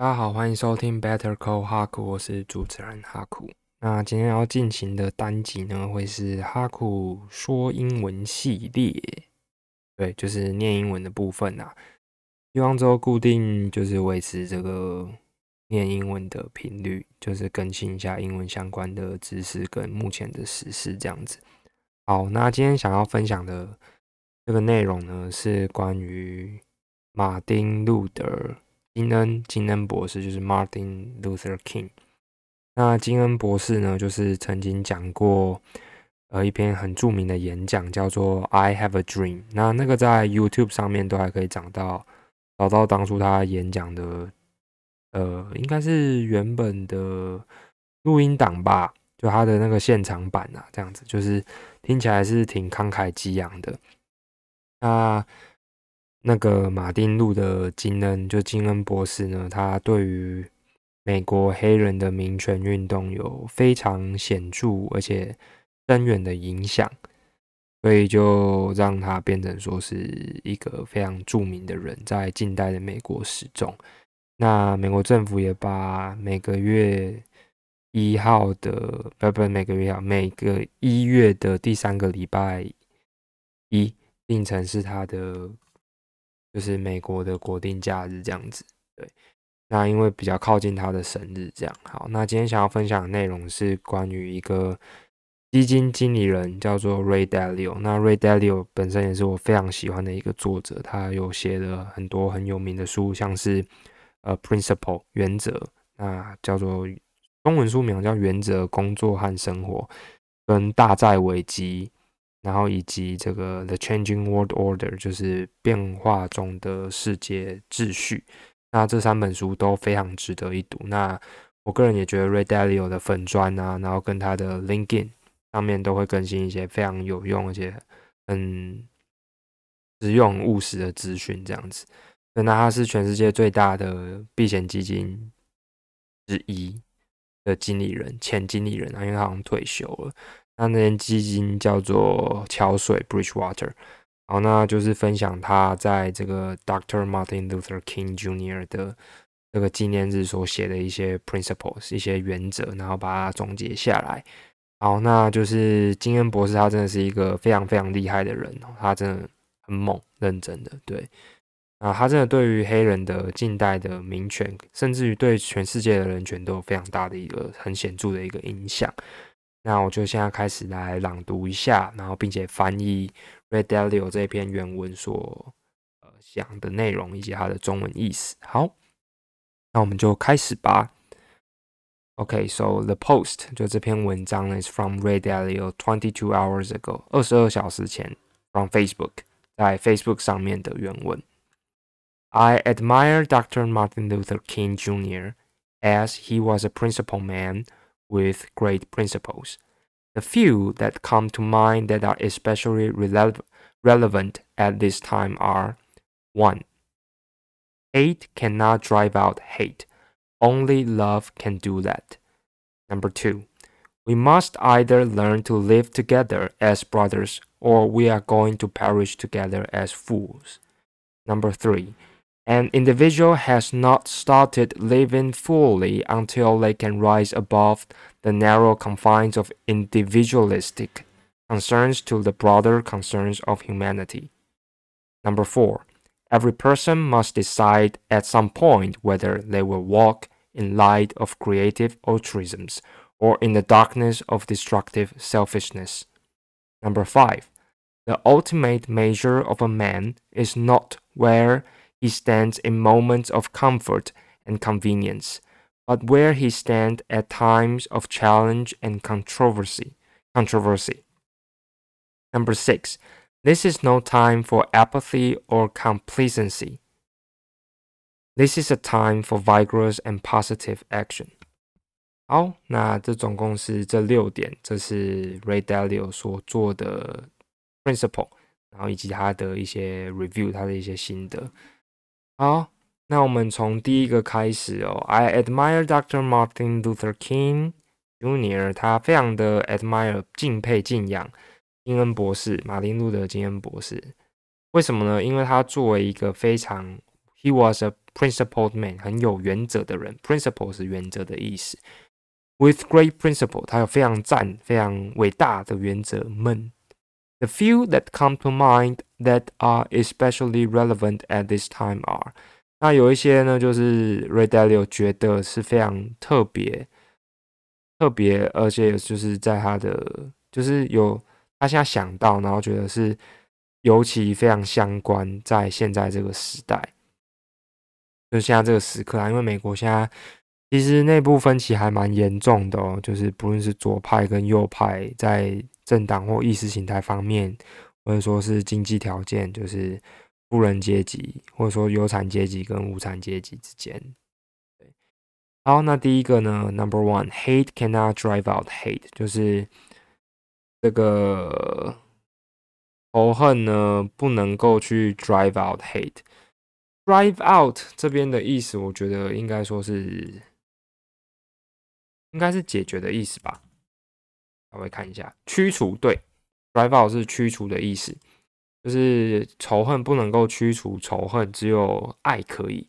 大家好，欢迎收听 Better Call 哈库，我是主持人哈库。那今天要进行的单集呢，会是哈库说英文系列，对，就是念英文的部分啊。希望之后固定就是维持这个念英文的频率，就是更新一下英文相关的知识跟目前的时事这样子。好，那今天想要分享的这个内容呢，是关于马丁路德。金恩金恩博士就是 Martin Luther King。那金恩博士呢，就是曾经讲过呃一篇很著名的演讲，叫做 "I Have a Dream"。那那个在 YouTube 上面都还可以找到，找到当初他演讲的呃，应该是原本的录音档吧，就他的那个现场版啊，这样子就是听起来是挺慷慨激昂的。那那个马丁路的金恩，就金恩博士呢，他对于美国黑人的民权运动有非常显著而且深远的影响，所以就让他变成说是一个非常著名的人，在近代的美国史中。那美国政府也把每个月一号的，不不，每个月啊，每个一月的第三个礼拜一定成是他的。就是美国的国定假日这样子，对。那因为比较靠近他的生日，这样好。那今天想要分享的内容是关于一个基金经理人，叫做 Ray Dalio。那 Ray Dalio 本身也是我非常喜欢的一个作者，他有写了很多很有名的书，像是呃 Principle 原则，那叫做中文书名叫《原则工作和生活》，跟大债危机。然后以及这个《The Changing World Order》就是变化中的世界秩序，那这三本书都非常值得一读。那我个人也觉得 Ray Dalio 的粉砖啊，然后跟他的 LinkedIn 上面都会更新一些非常有用而且很实用务实的资讯，这样子。那他是全世界最大的避险基金之一的经理人，前经理人啊，因为他好像退休了。那那间基金叫做桥水 （Bridgewater），好，那就是分享他在这个 Dr. Martin Luther King Jr. 的这个纪念日所写的一些 principles、一些原则，然后把它总结下来。好，那就是金恩博士，他真的是一个非常非常厉害的人，他真的很猛、认真的。对，啊，他真的对于黑人的近代的民权，甚至于对全世界的人权都有非常大的一个很显著的一个影响。那我就现在开始来朗读一下，然后并且翻译 Red Dalio 这篇原文所呃讲的内容以及它的中文意思。好，那我们就开始吧。OK，so the post 就这篇文章呢是 from Red Dalio twenty two hours ago，二十二小时前 from Facebook，在 Facebook 上面的原文。I admire Dr. Martin Luther King Jr. as he was a principled man with great principles. The few that come to mind that are especially rele- relevant at this time are 1. Hate cannot drive out hate. Only love can do that. Number 2. We must either learn to live together as brothers or we are going to perish together as fools. Number 3. An individual has not started living fully until they can rise above the narrow confines of individualistic concerns to the broader concerns of humanity. Number four, every person must decide at some point whether they will walk in light of creative altruisms or in the darkness of destructive selfishness. Number five, the ultimate measure of a man is not where he stands in moments of comfort and convenience, but where he stands at times of challenge and controversy. Controversy. Number six, this is no time for apathy or complacency. This is a time for vigorous and positive action. 好，那这总共是这六点，这是 Ray Dalio 所做的 principle，然后以及他的一些 review，他的一些心得。 好，那我们从第一个开始哦。I admire Dr. Martin Luther King Jr.，他非常的 admire 敬佩敬仰金恩博士，马丁路德金恩博士。为什么呢？因为他作为一个非常，He was a principled man，很有原则的人。principle 是原则的意思。With great principle，他有非常赞、非常伟大的原则们。The few that come to mind that are especially relevant at this time are，那有一些呢，就是 Ray Dalio 觉得是非常特别、特别，而且就是在他的，就是有他现在想到，然后觉得是尤其非常相关，在现在这个时代，就现在这个时刻啊，因为美国现在其实内部分歧还蛮严重的哦，就是不论是左派跟右派在。政党或意识形态方面，或者说是经济条件，就是富人阶级，或者说有产阶级跟无产阶级之间。好，那第一个呢，Number one，hate cannot drive out hate，就是这个仇恨呢不能够去 drive out hate。drive out 这边的意思，我觉得应该说是应该是解决的意思吧。稍微看一下，驱除对，drive out 是驱除的意思，就是仇恨不能够驱除仇恨，只有爱可以，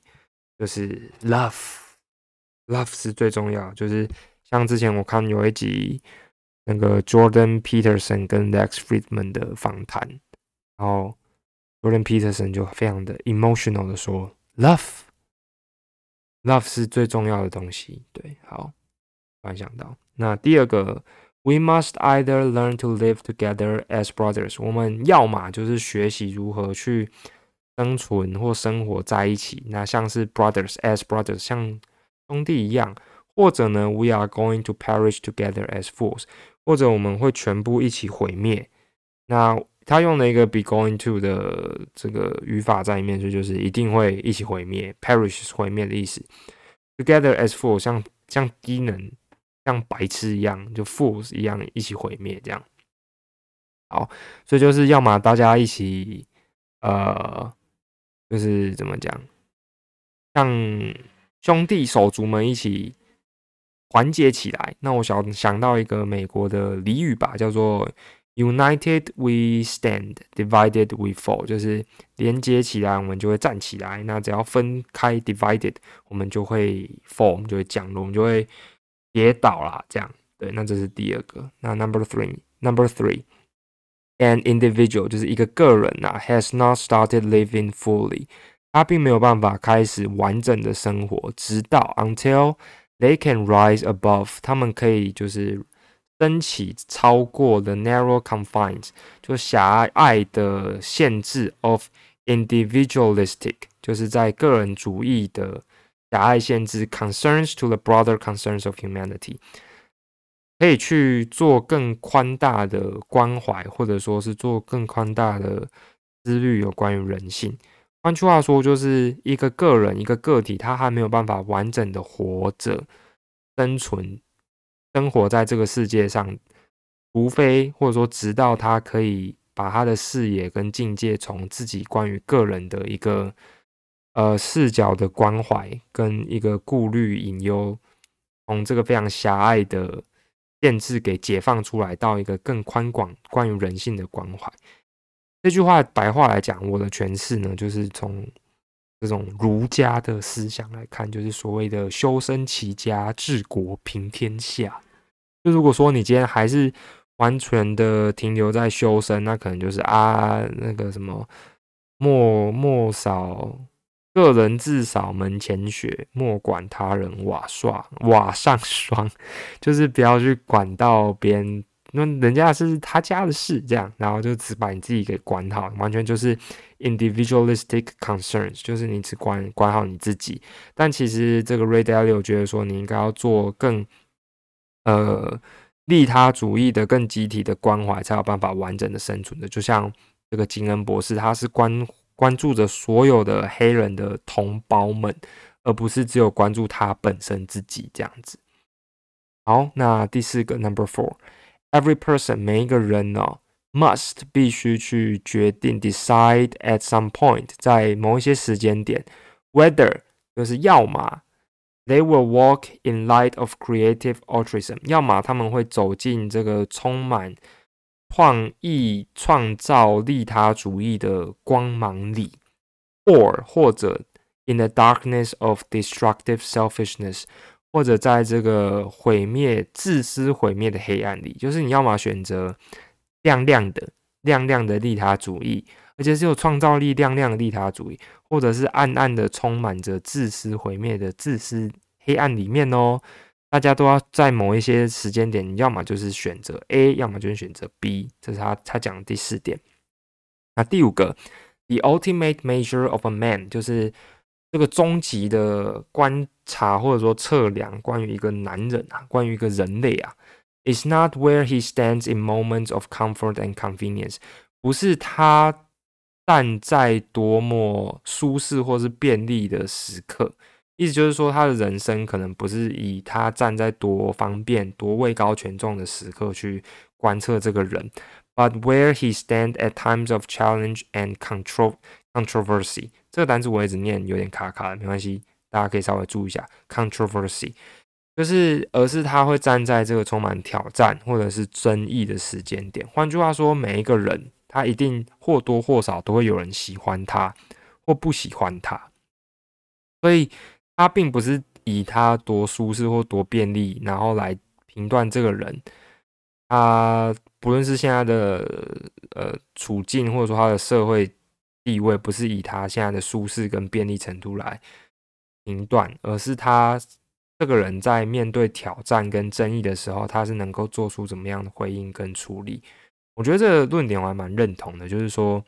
就是 love，love 是最重要。就是像之前我看有一集那个 Jordan Peterson 跟 Lex Friedman 的访谈，然后 Jordan Peterson 就非常的 emotional 的说，love，love 是最重要的东西。对，好，突然想到，那第二个。We must either learn to live together as brothers。我们要么就是学习如何去生存或生活在一起，那像是 brothers as brothers，像兄弟一样；或者呢，we are going to perish together as fools，或者我们会全部一起毁灭。那他用了一个 be going to 的这个语法在里面，就就是一定会一起毁灭，perish 毁灭的意思。Together as fools，像像低能。像白痴一样，就 fools 一样一起毁灭，这样。好，所以就是要么大家一起，呃，就是怎么讲，像兄弟手足们一起团结起来。那我想想到一个美国的俚语吧，叫做 “United we stand, divided we fall”，就是连接起来我们就会站起来，那只要分开 divided，我们就会 fall，我们就会降落，我们就会。跌倒啦，这样对，那这是第二个。那 number three，number three，an individual 就是一个个人呐，has not started living fully，他并没有办法开始完整的生活，直到 until they can rise above，他们可以就是升起超过 the narrow confines，就狭隘的限制 of individualistic，就是在个人主义的。狭隘限制 concerns to the broader concerns of humanity，可以去做更宽大的关怀，或者说是做更宽大的思虑有关于人性。换句话说，就是一个个人、一个个体，他还没有办法完整的活着、生存、生活在这个世界上，除非或者说直到他可以把他的视野跟境界从自己关于个人的一个。呃，视角的关怀跟一个顾虑、隐忧，从这个非常狭隘的限制给解放出来，到一个更宽广关于人性的关怀。这句话白话来讲，我的诠释呢，就是从这种儒家的思想来看，就是所谓的修身齐家治国平天下。就如果说你今天还是完全的停留在修身，那可能就是啊，那个什么莫莫少。个人自扫门前雪，莫管他人瓦刷瓦上霜。就是不要去管到别人，那人家是他家的事，这样，然后就只把你自己给管好，完全就是 individualistic concerns，就是你只管管好你自己。但其实这个 Ray Dalio 觉得说，你应该要做更呃利他主义的、更集体的关怀，才有办法完整的生存的。就像这个金恩博士，他是关。关注着所有的黑人的同胞们，而不是只有关注他本身自己这样子。好，那第四个 number four，every person 每一个人呢，must 必须去决定 decide at some point 在某一些时间点，whether 就是要么 they will walk in light of creative altruism，要么他们会走进这个充满。创意创造利他主义的光芒里，or 或者 in the darkness of destructive selfishness，或者在这个毁灭、自私毁灭的黑暗里，就是你要么选择亮亮的、亮亮的利他主义，而且是有创造力、亮亮的利他主义，或者是暗暗的充满着自私毁灭的自私黑暗里面哦。大家都要在某一些时间点，要么就是选择 A，要么就是选择 B，这是他他讲的第四点。那第五个，The ultimate measure of a man，就是这个终极的观察或者说测量关于一个男人啊，关于一个人类啊，is not where he stands in moments of comfort and convenience，不是他站在多么舒适或是便利的时刻。意思就是说，他的人生可能不是以他站在多方便、多位高权重的时刻去观测这个人，but where he stand at times of challenge and control controversy。这个单词我一直念有点卡卡的，没关系，大家可以稍微注意一下 controversy，就是而是他会站在这个充满挑战或者是争议的时间点。换句话说，每一个人他一定或多或少都会有人喜欢他或不喜欢他，所以。他并不是以他多舒适或多便利，然后来评断这个人。他不论是现在的呃处境，或者说他的社会地位，不是以他现在的舒适跟便利程度来评断，而是他这个人在面对挑战跟争议的时候，他是能够做出怎么样的回应跟处理。我觉得这个论点我还蛮认同的，就是说。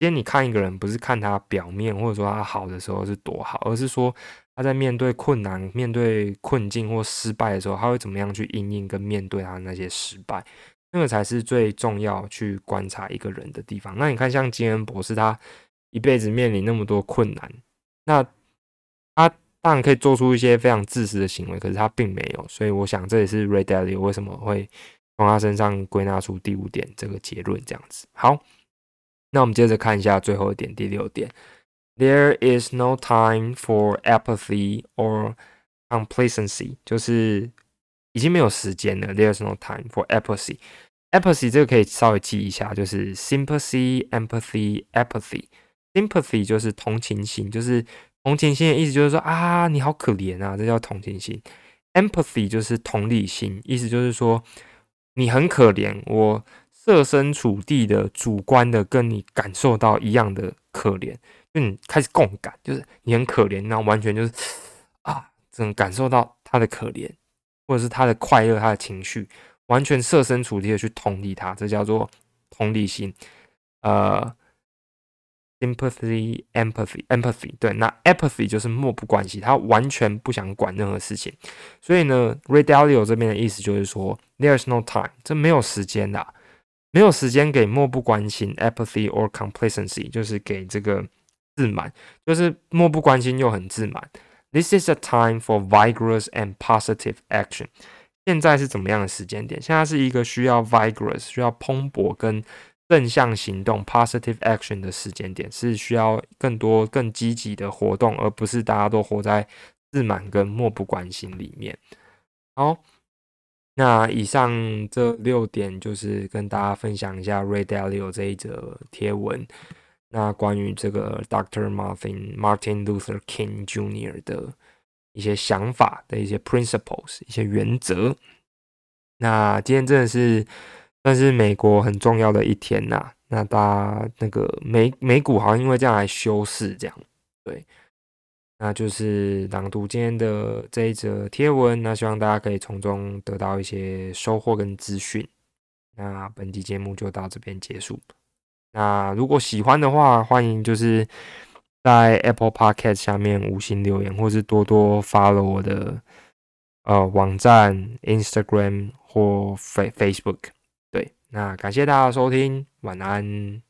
今天你看一个人，不是看他表面，或者说他好的时候是多好，而是说他在面对困难、面对困境或失败的时候，他会怎么样去应应跟面对他那些失败，那个才是最重要去观察一个人的地方。那你看，像金恩博士，他一辈子面临那么多困难，那他当然可以做出一些非常自私的行为，可是他并没有。所以我想，这也是 Ray Dalio 为什么会从他身上归纳出第五点这个结论，这样子。好。那我们接着看一下最后一点，第六点，There is no time for apathy or complacency，就是已经没有时间了。There is no time for apathy。apathy 这个可以稍微记一下，就是 sympathy、empathy、apathy。sympathy 就是同情心，就是同情心的意思就是说啊，你好可怜啊，这叫同情心。empathy 就是同理心，意思就是说你很可怜我。设身处地的、主观的跟你感受到一样的可怜，就你开始共感，就是你很可怜，然后完全就是啊，这种感受到他的可怜，或者是他的快乐、他的情绪，完全设身处地的去同理他，这叫做同理心。呃，sympathy、empathy、empathy，对，那 apathy 就是漠不关心，他完全不想管任何事情。所以呢，Ray Dalio 这边的意思就是说，there's no time，这没有时间的。没有时间给漠不关心 （apathy or complacency），就是给这个自满，就是漠不关心又很自满。This is a time for vigorous and positive action。现在是怎么样的时间点？现在是一个需要 vigorous、需要蓬勃跟正向行动 （positive action） 的时间点，是需要更多更积极的活动，而不是大家都活在自满跟漠不关心里面。好。那以上这六点就是跟大家分享一下 Ray Dalio 这一则贴文。那关于这个 Dr. Martin Martin Luther King Jr. 的一些想法的一些 principles 一些原则。那今天真的是算是美国很重要的一天呐。那大家那个美美股好像因为这样来休市，这样对。那就是朗读今天的这一则贴文，那希望大家可以从中得到一些收获跟资讯。那本期节目就到这边结束。那如果喜欢的话，欢迎就是在 Apple Podcast 下面五星留言，或是多多 follow 我的呃网站、Instagram 或 Face Facebook。对，那感谢大家收听，晚安。